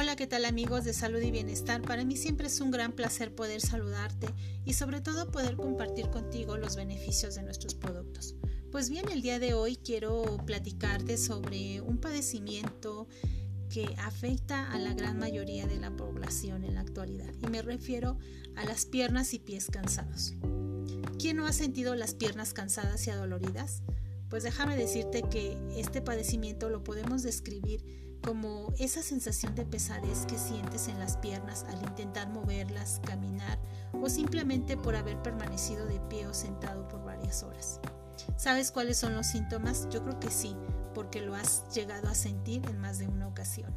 Hola, ¿qué tal amigos de salud y bienestar? Para mí siempre es un gran placer poder saludarte y sobre todo poder compartir contigo los beneficios de nuestros productos. Pues bien, el día de hoy quiero platicarte sobre un padecimiento que afecta a la gran mayoría de la población en la actualidad y me refiero a las piernas y pies cansados. ¿Quién no ha sentido las piernas cansadas y adoloridas? Pues déjame decirte que este padecimiento lo podemos describir como esa sensación de pesadez que sientes en las piernas al intentar moverlas, caminar o simplemente por haber permanecido de pie o sentado por varias horas. ¿Sabes cuáles son los síntomas? Yo creo que sí, porque lo has llegado a sentir en más de una ocasión.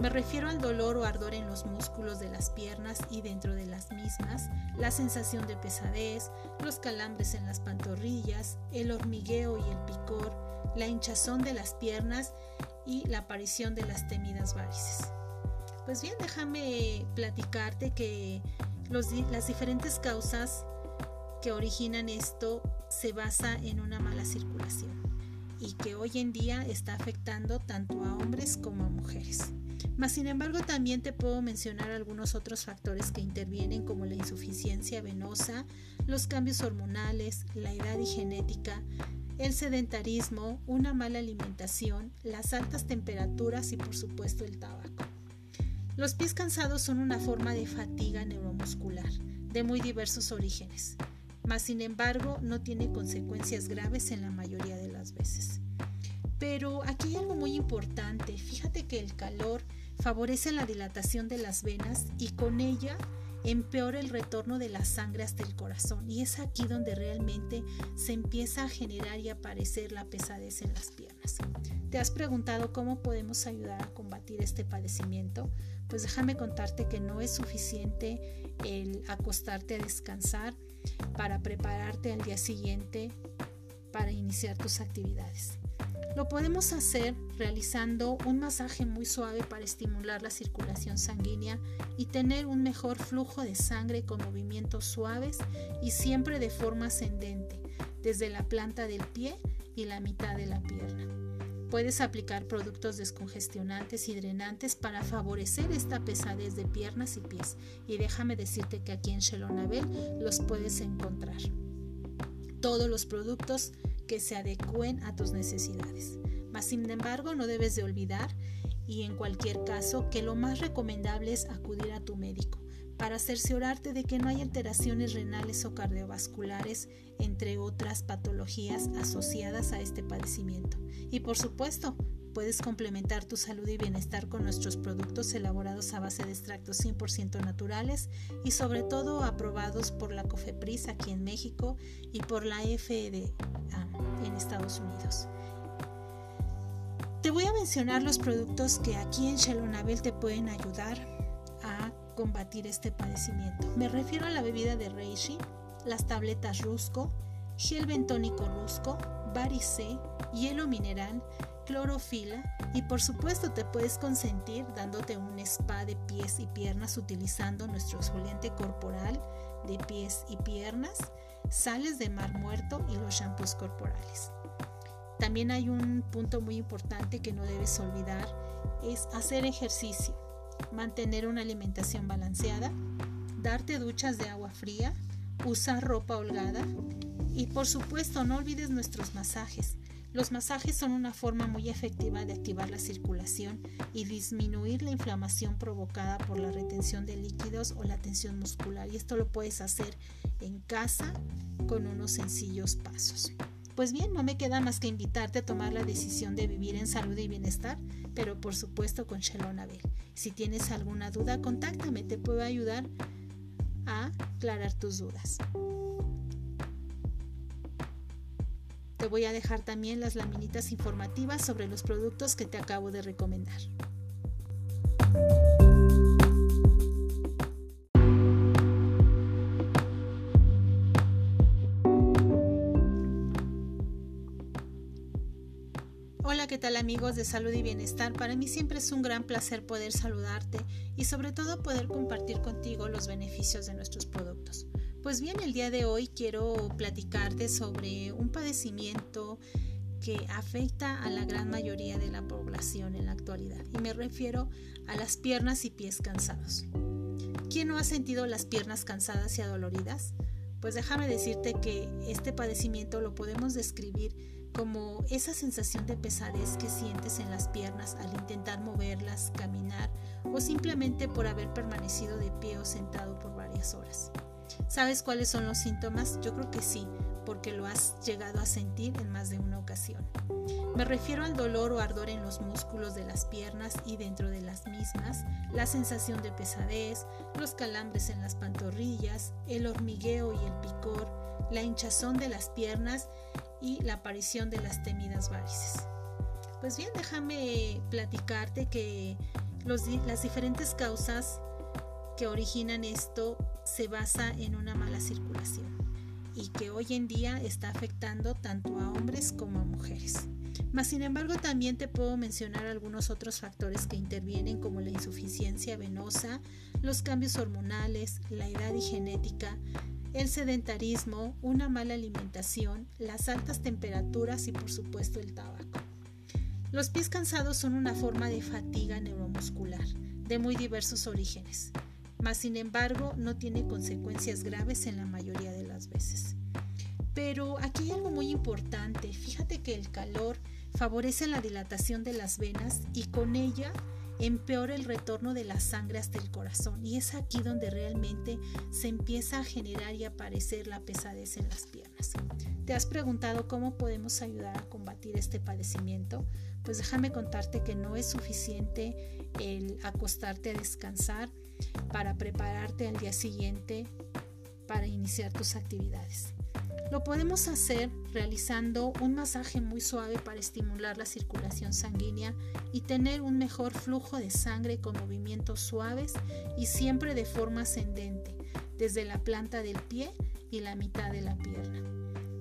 Me refiero al dolor o ardor en los músculos de las piernas y dentro de las mismas, la sensación de pesadez, los calambres en las pantorrillas, el hormigueo y el picor, la hinchazón de las piernas y la aparición de las temidas varices. Pues bien, déjame platicarte que las diferentes causas que originan esto se basa en una mala circulación y que hoy en día está afectando tanto a hombres como a mujeres. Mas, sin embargo, también te puedo mencionar algunos otros factores que intervienen como la insuficiencia venosa, los cambios hormonales, la edad y genética, el sedentarismo, una mala alimentación, las altas temperaturas y por supuesto el tabaco. Los pies cansados son una forma de fatiga neuromuscular de muy diversos orígenes, mas sin embargo no tiene consecuencias graves en la mayoría de las veces. Pero aquí hay algo muy importante, fíjate que el calor favorece la dilatación de las venas y con ella empeora el retorno de la sangre hasta el corazón y es aquí donde realmente se empieza a generar y aparecer la pesadez en las piernas. ¿Te has preguntado cómo podemos ayudar a combatir este padecimiento? Pues déjame contarte que no es suficiente el acostarte a descansar para prepararte al día siguiente para iniciar tus actividades. Lo podemos hacer realizando un masaje muy suave para estimular la circulación sanguínea y tener un mejor flujo de sangre con movimientos suaves y siempre de forma ascendente, desde la planta del pie y la mitad de la pierna. Puedes aplicar productos descongestionantes y drenantes para favorecer esta pesadez de piernas y pies. Y déjame decirte que aquí en Shelonabel los puedes encontrar. Todos los productos que se adecúen a tus necesidades. Mas, sin embargo, no debes de olvidar y en cualquier caso que lo más recomendable es acudir a tu médico para cerciorarte de que no hay alteraciones renales o cardiovasculares, entre otras patologías asociadas a este padecimiento. Y por supuesto, puedes complementar tu salud y bienestar con nuestros productos elaborados a base de extractos 100% naturales y sobre todo aprobados por la COFEPRIS aquí en México y por la FDA en Estados Unidos. Te voy a mencionar los productos que aquí en Shalonabel te pueden ayudar a combatir este padecimiento. Me refiero a la bebida de Reishi, las tabletas Rusco, gel bentónico Rusco, Barice, hielo mineral, clorofila y por supuesto te puedes consentir dándote un spa de pies y piernas utilizando nuestro exfoliante corporal de pies y piernas, sales de mar muerto y los shampoos corporales. También hay un punto muy importante que no debes olvidar, es hacer ejercicio, mantener una alimentación balanceada, darte duchas de agua fría, usar ropa holgada y por supuesto no olvides nuestros masajes. Los masajes son una forma muy efectiva de activar la circulación y disminuir la inflamación provocada por la retención de líquidos o la tensión muscular. Y esto lo puedes hacer en casa con unos sencillos pasos. Pues bien, no me queda más que invitarte a tomar la decisión de vivir en salud y bienestar, pero por supuesto con Shalom Abel. Si tienes alguna duda, contáctame, te puedo ayudar a aclarar tus dudas. Te voy a dejar también las laminitas informativas sobre los productos que te acabo de recomendar. Hola, ¿qué tal amigos de salud y bienestar? Para mí siempre es un gran placer poder saludarte y sobre todo poder compartir contigo los beneficios de nuestros productos. Pues bien, el día de hoy quiero platicarte sobre un padecimiento que afecta a la gran mayoría de la población en la actualidad y me refiero a las piernas y pies cansados. ¿Quién no ha sentido las piernas cansadas y adoloridas? Pues déjame decirte que este padecimiento lo podemos describir como esa sensación de pesadez que sientes en las piernas al intentar moverlas, caminar o simplemente por haber permanecido de pie o sentado por varias horas. ¿Sabes cuáles son los síntomas? Yo creo que sí, porque lo has llegado a sentir en más de una ocasión. Me refiero al dolor o ardor en los músculos de las piernas y dentro de las mismas, la sensación de pesadez, los calambres en las pantorrillas, el hormigueo y el picor, la hinchazón de las piernas y la aparición de las temidas varices. Pues bien, déjame platicarte que las diferentes causas que originan esto se basa en una mala circulación y que hoy en día está afectando tanto a hombres como a mujeres. Mas, sin embargo, también te puedo mencionar algunos otros factores que intervienen como la insuficiencia venosa, los cambios hormonales, la edad y genética, el sedentarismo, una mala alimentación, las altas temperaturas y por supuesto el tabaco. Los pies cansados son una forma de fatiga neuromuscular de muy diversos orígenes mas sin embargo no tiene consecuencias graves en la mayoría de las veces. Pero aquí hay algo muy importante, fíjate que el calor favorece la dilatación de las venas y con ella empeora el retorno de la sangre hasta el corazón y es aquí donde realmente se empieza a generar y aparecer la pesadez en las piernas. ¿Te has preguntado cómo podemos ayudar a combatir este padecimiento? Pues déjame contarte que no es suficiente el acostarte a descansar para prepararte al día siguiente para iniciar tus actividades. Lo podemos hacer realizando un masaje muy suave para estimular la circulación sanguínea y tener un mejor flujo de sangre con movimientos suaves y siempre de forma ascendente, desde la planta del pie y la mitad de la pierna.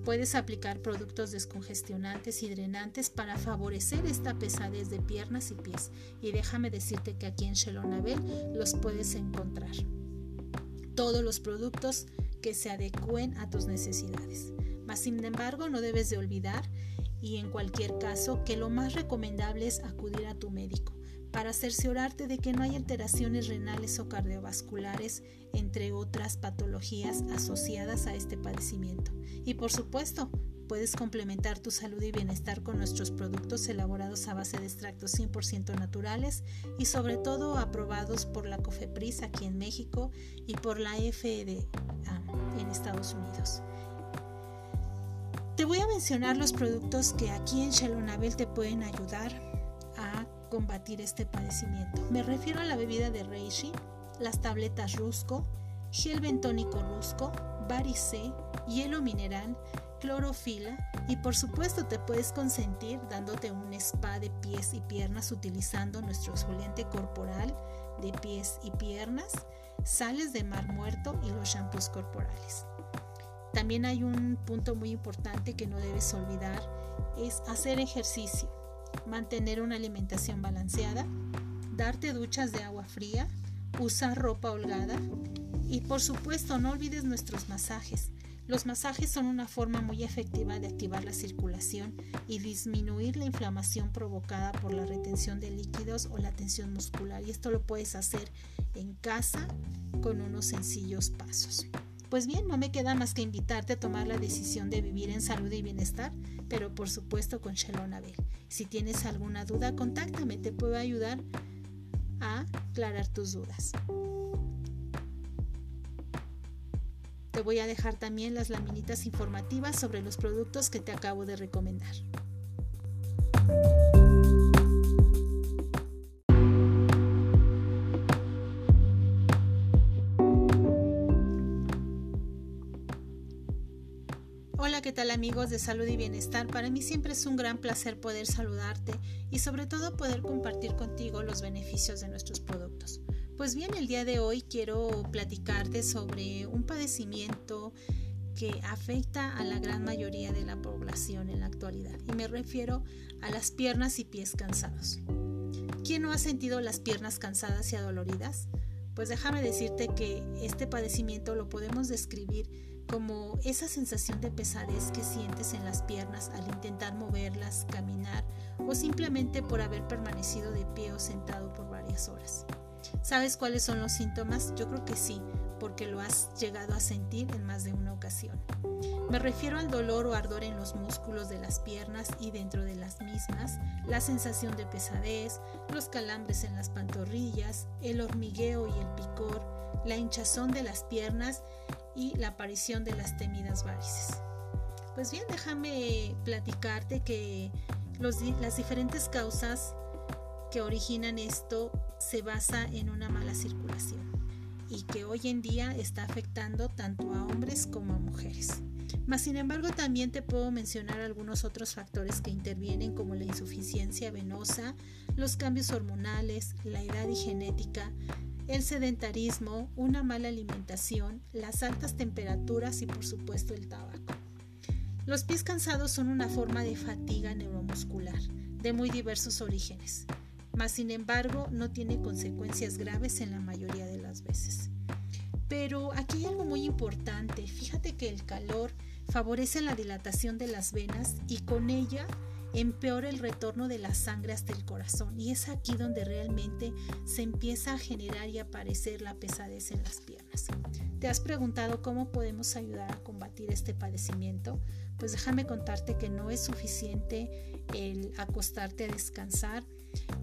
Puedes aplicar productos descongestionantes y drenantes para favorecer esta pesadez de piernas y pies. Y déjame decirte que aquí en Shelonabel los puedes encontrar. Todos los productos que se adecúen a tus necesidades. Mas sin embargo, no debes de olvidar y en cualquier caso que lo más recomendable es acudir a tu médico para cerciorarte de que no hay alteraciones renales o cardiovasculares, entre otras patologías asociadas a este padecimiento. Y por supuesto, puedes complementar tu salud y bienestar con nuestros productos elaborados a base de extractos 100% naturales y sobre todo aprobados por la COFEPRIS aquí en México y por la FDA en Estados Unidos. Te voy a mencionar los productos que aquí en Shalonabel te pueden ayudar combatir este padecimiento. Me refiero a la bebida de Reishi, las tabletas Rusco, gel bentónico Rusco, Barice, hielo mineral, clorofila y por supuesto te puedes consentir dándote un spa de pies y piernas utilizando nuestro exfoliante corporal de pies y piernas, sales de mar muerto y los shampoos corporales. También hay un punto muy importante que no debes olvidar, es hacer ejercicio mantener una alimentación balanceada, darte duchas de agua fría, usar ropa holgada y por supuesto no olvides nuestros masajes. Los masajes son una forma muy efectiva de activar la circulación y disminuir la inflamación provocada por la retención de líquidos o la tensión muscular y esto lo puedes hacer en casa con unos sencillos pasos. Pues bien, no me queda más que invitarte a tomar la decisión de vivir en salud y bienestar, pero por supuesto con Shalom Abel. Si tienes alguna duda, contáctame, te puedo ayudar a aclarar tus dudas. Te voy a dejar también las laminitas informativas sobre los productos que te acabo de recomendar. Tal amigos de salud y bienestar? Para mí siempre es un gran placer poder saludarte y sobre todo poder compartir contigo los beneficios de nuestros productos. Pues bien, el día de hoy quiero platicarte sobre un padecimiento que afecta a la gran mayoría de la población en la actualidad y me refiero a las piernas y pies cansados. ¿Quién no ha sentido las piernas cansadas y adoloridas? Pues déjame decirte que este padecimiento lo podemos describir como esa sensación de pesadez que sientes en las piernas al intentar moverlas, caminar o simplemente por haber permanecido de pie o sentado por varias horas. ¿Sabes cuáles son los síntomas? Yo creo que sí, porque lo has llegado a sentir en más de una ocasión. Me refiero al dolor o ardor en los músculos de las piernas y dentro de las mismas, la sensación de pesadez, los calambres en las pantorrillas, el hormigueo y el picor, la hinchazón de las piernas y la aparición de las temidas varices. Pues bien, déjame platicarte que las diferentes causas que originan esto se basa en una mala circulación y que hoy en día está afectando tanto a hombres como a mujeres. Mas, sin embargo, también te puedo mencionar algunos otros factores que intervienen como la insuficiencia venosa, los cambios hormonales, la edad y genética, el sedentarismo, una mala alimentación, las altas temperaturas y por supuesto el tabaco. Los pies cansados son una forma de fatiga neuromuscular de muy diversos orígenes mas sin embargo no tiene consecuencias graves en la mayoría de las veces. Pero aquí hay algo muy importante, fíjate que el calor favorece la dilatación de las venas y con ella empeora el retorno de la sangre hasta el corazón y es aquí donde realmente se empieza a generar y aparecer la pesadez en las piernas. ¿Te has preguntado cómo podemos ayudar a combatir este padecimiento? Pues déjame contarte que no es suficiente el acostarte a descansar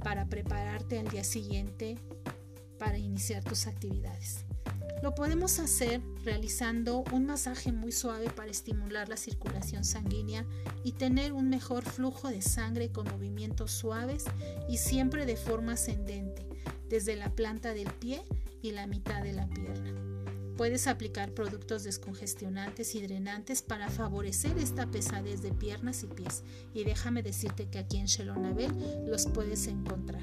para prepararte al día siguiente para iniciar tus actividades. Lo podemos hacer realizando un masaje muy suave para estimular la circulación sanguínea y tener un mejor flujo de sangre con movimientos suaves y siempre de forma ascendente, desde la planta del pie y la mitad de la pierna. Puedes aplicar productos descongestionantes y drenantes para favorecer esta pesadez de piernas y pies. Y déjame decirte que aquí en Shelonabel los puedes encontrar.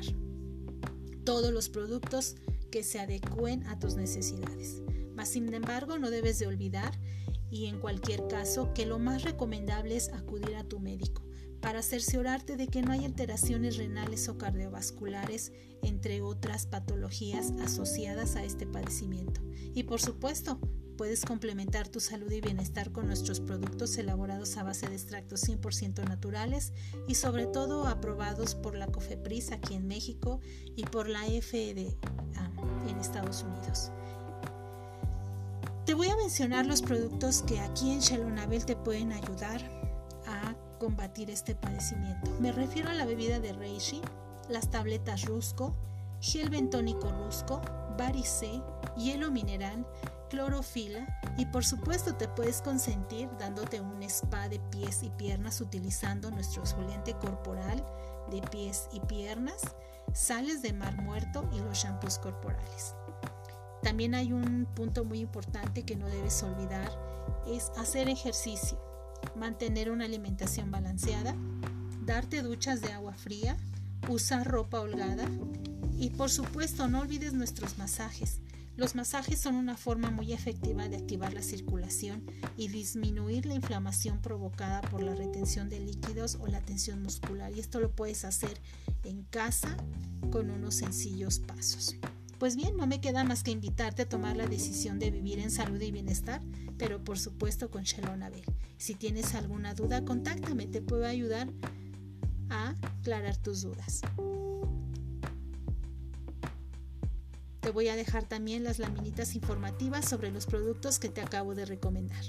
Todos los productos que se adecúen a tus necesidades. Mas sin embargo, no debes de olvidar y en cualquier caso que lo más recomendable es acudir a tu médico para cerciorarte de que no hay alteraciones renales o cardiovasculares, entre otras patologías asociadas a este padecimiento. Y por supuesto, puedes complementar tu salud y bienestar con nuestros productos elaborados a base de extractos 100% naturales y sobre todo aprobados por la COFEPRIS aquí en México y por la FDA en Estados Unidos. Te voy a mencionar los productos que aquí en Shalonabel te pueden ayudar a combatir este padecimiento. Me refiero a la bebida de Reishi, las tabletas Rusco, gel bentónico Rusco, Barice, hielo mineral, clorofila y por supuesto te puedes consentir dándote un spa de pies y piernas utilizando nuestro exfoliante corporal de pies y piernas, sales de mar muerto y los shampoos corporales. También hay un punto muy importante que no debes olvidar, es hacer ejercicio mantener una alimentación balanceada, darte duchas de agua fría, usar ropa holgada y por supuesto no olvides nuestros masajes. Los masajes son una forma muy efectiva de activar la circulación y disminuir la inflamación provocada por la retención de líquidos o la tensión muscular y esto lo puedes hacer en casa con unos sencillos pasos. Pues bien, no me queda más que invitarte a tomar la decisión de vivir en salud y bienestar, pero por supuesto con Shalom Abel. Si tienes alguna duda, contáctame, te puedo ayudar a aclarar tus dudas. Te voy a dejar también las laminitas informativas sobre los productos que te acabo de recomendar.